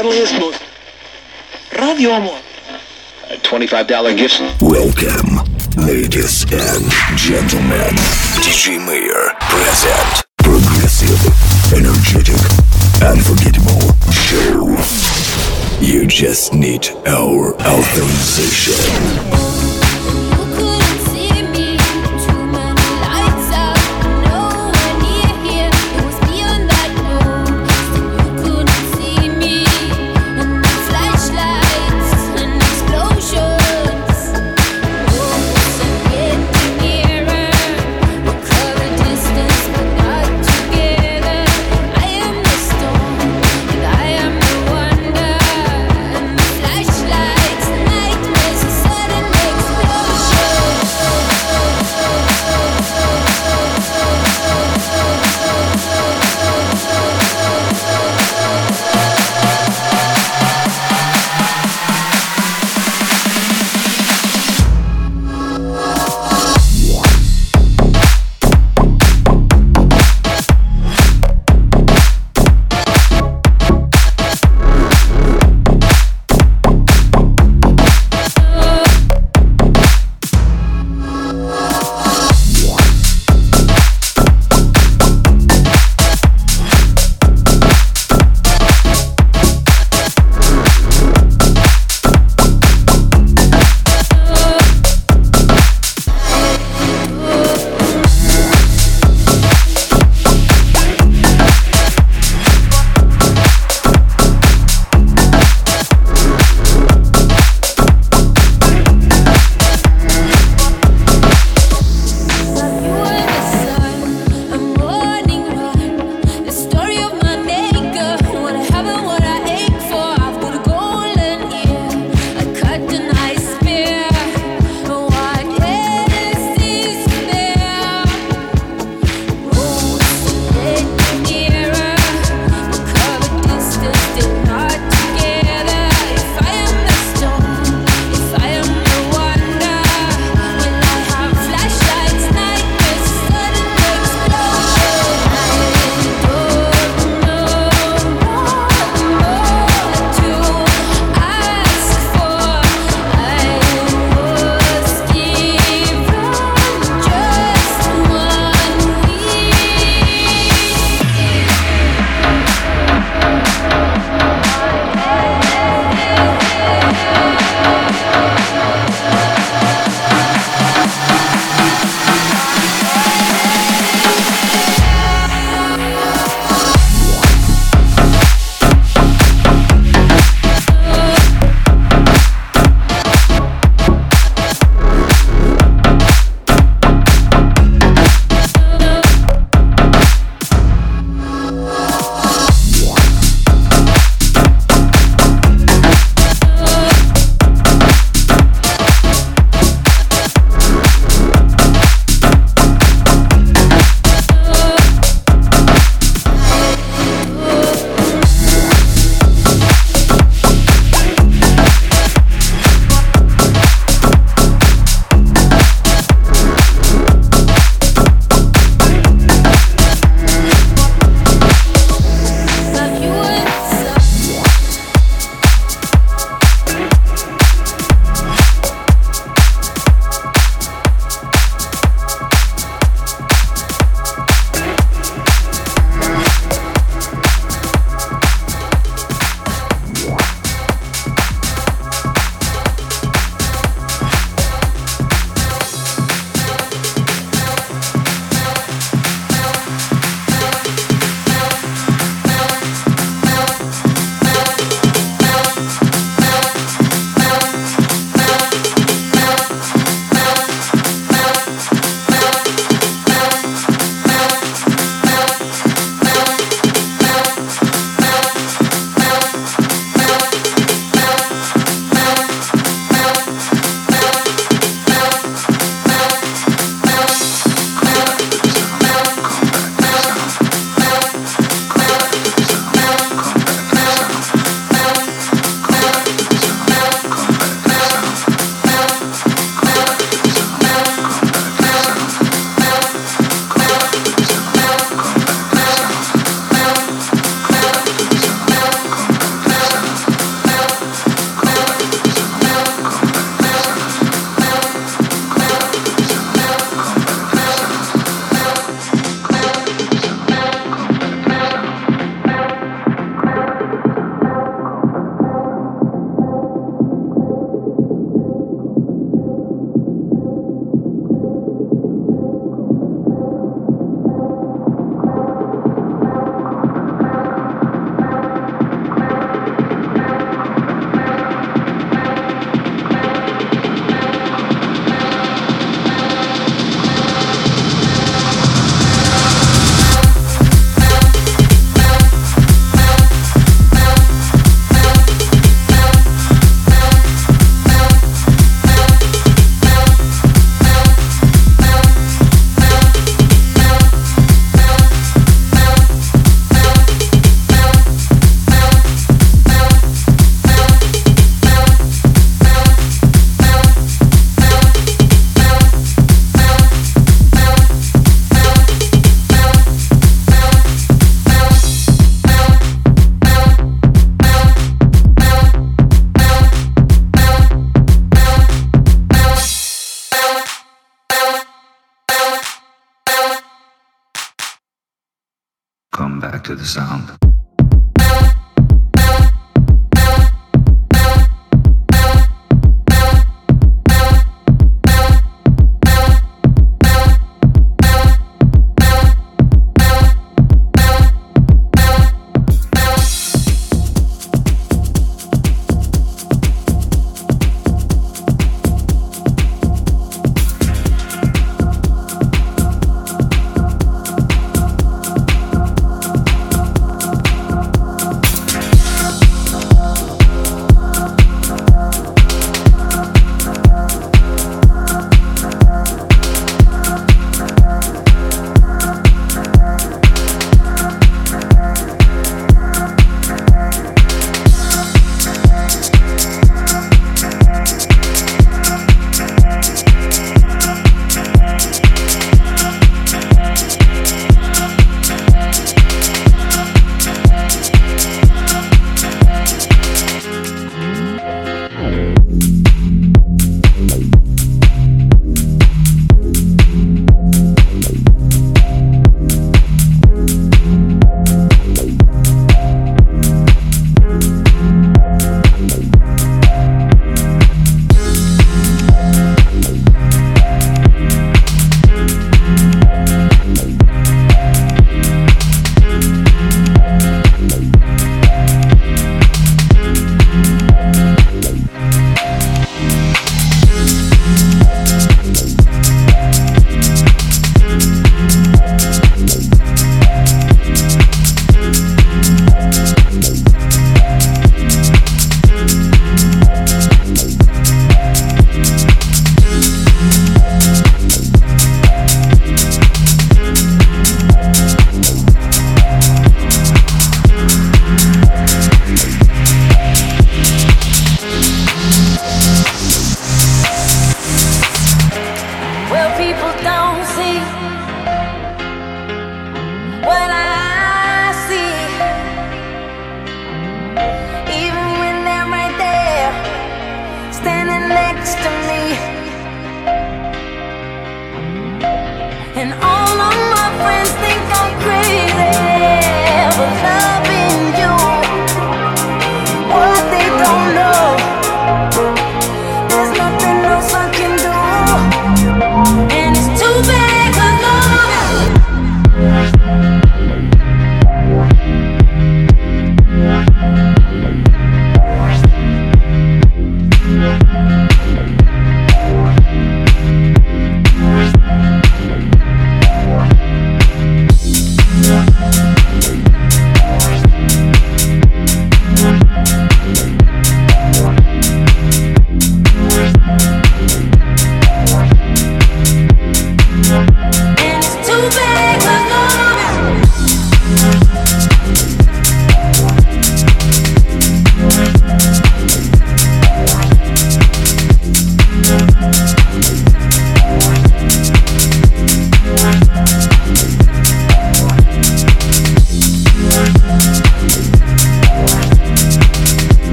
friendliest, most radio amor. $25 gift. Welcome, ladies and gentlemen. DJ Mayor present progressive, energetic, unforgettable show. You just need our authorization.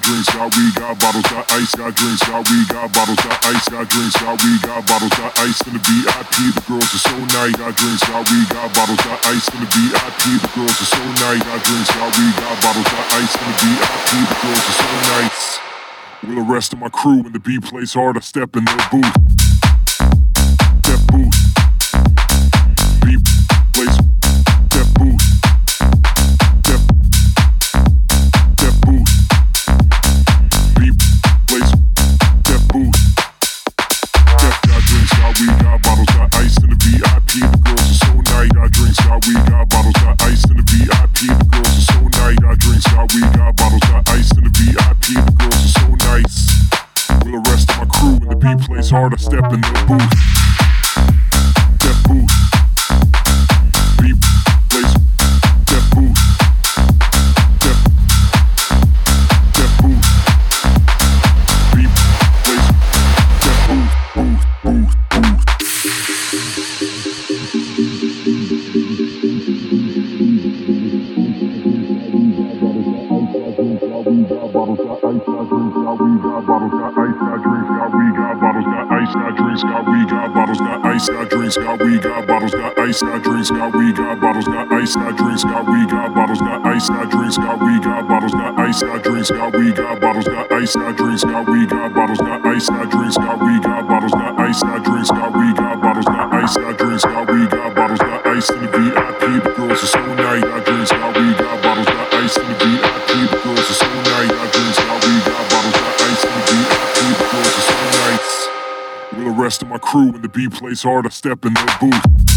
Got drinks, got we got bottles, got ice, got drinks, got we got bottles, got ice, got drinks, got we got bottles, got ice in the VIP. The girls are so nice. Got drinks, got we got bottles, got ice in the VIP. The girls are so nice. Got drinks, got we got bottles, got ice in the VIP. The girls are so nice. With the rest of my crew when the beat plays hard, I step in their booth. Step booth. Plays hard, to step in the booth. Ice, got drinks, got we got bottles, got ice, got drinks, got we got bottles, got ice, got drinks, got we got bottles, got ice, got drinks, got we got bottles, got ice, got drinks, got we got bottles, got ice, got drinks, got we got bottles, got ice, got drinks, got we got bottles, got ice, got drinks, got we got bottles, got ice in the VIP. The girls are so nice, got drinks, got we got bottles, got ice in the VIP. The girls are so nice, got drinks, got we got bottles, got ice in the VIP. The girls are so nice. With the rest of my crew, when the beat plays hard, I step in the booth.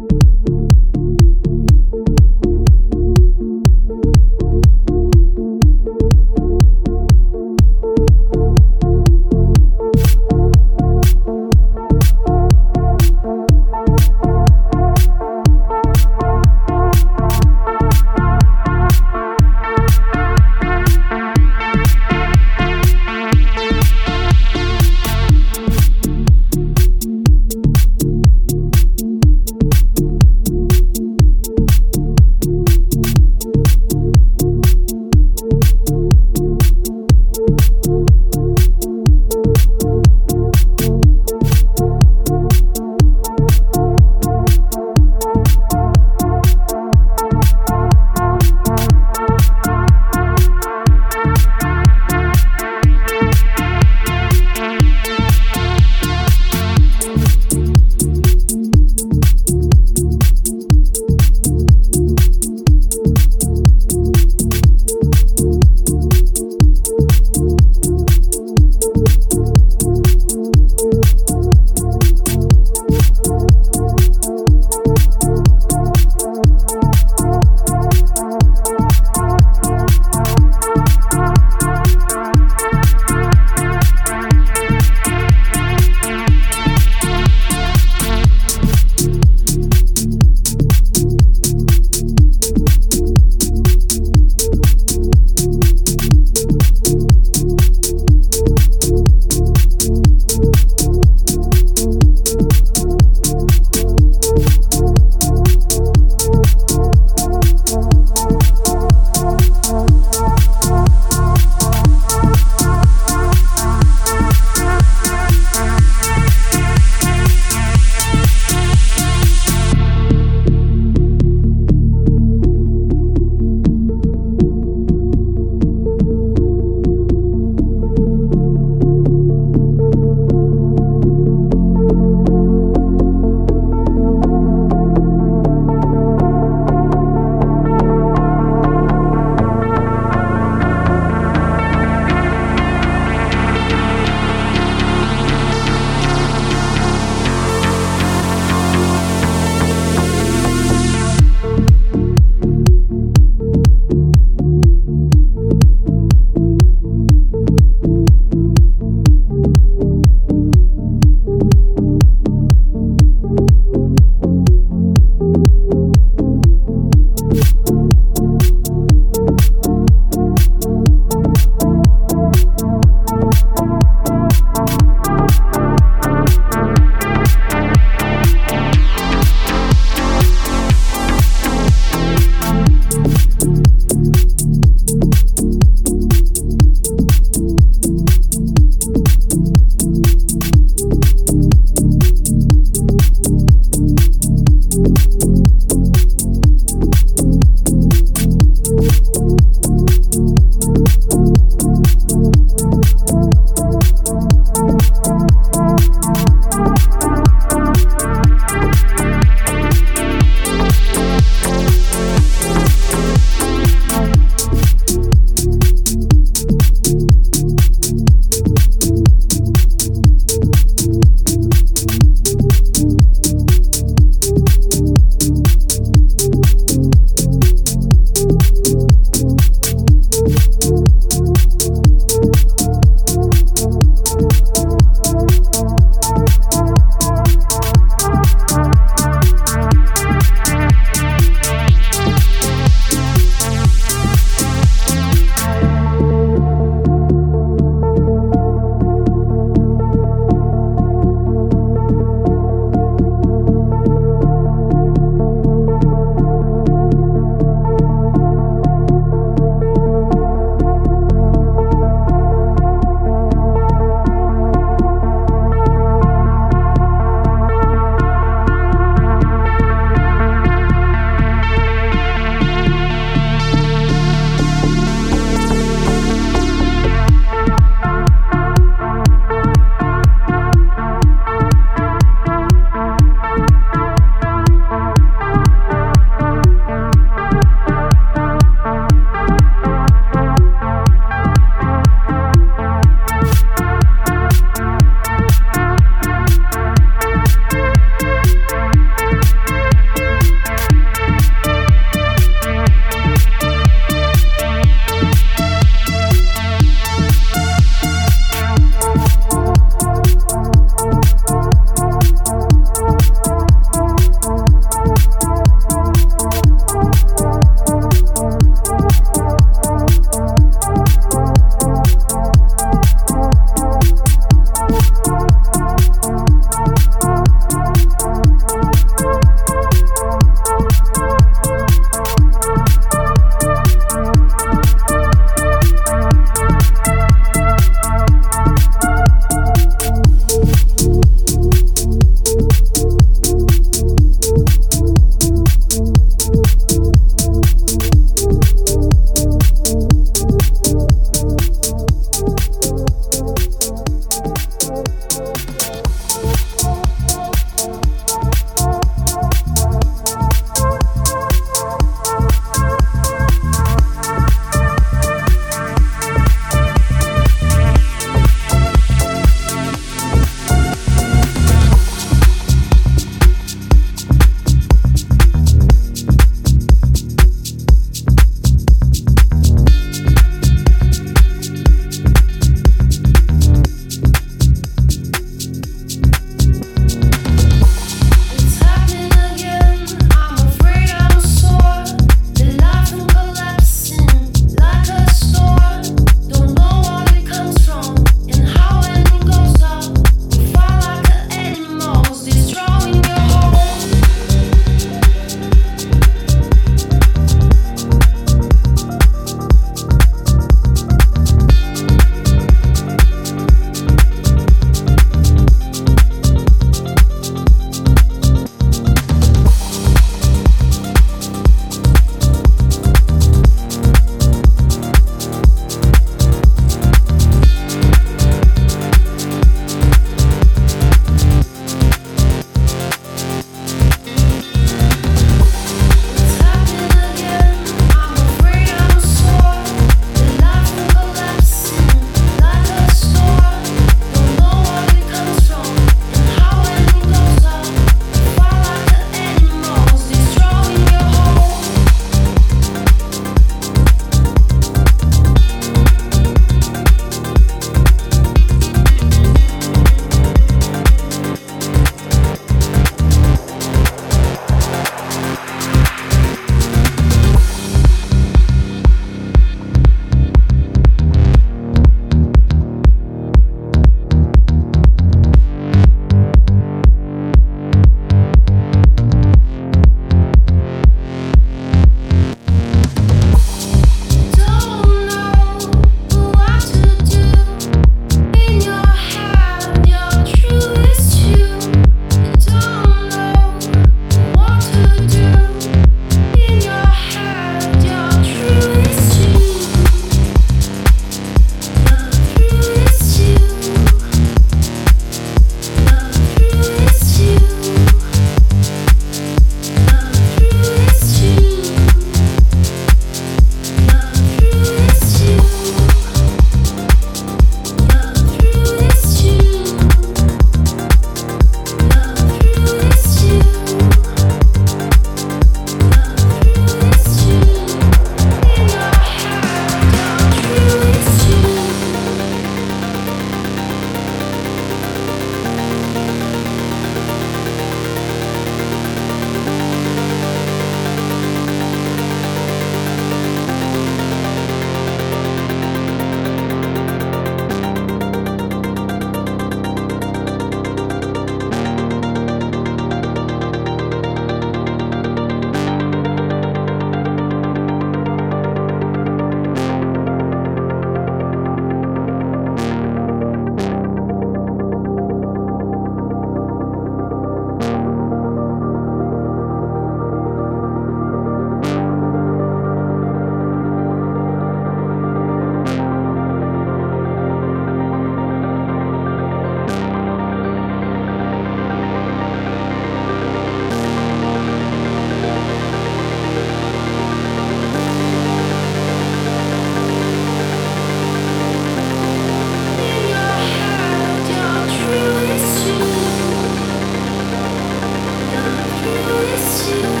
you.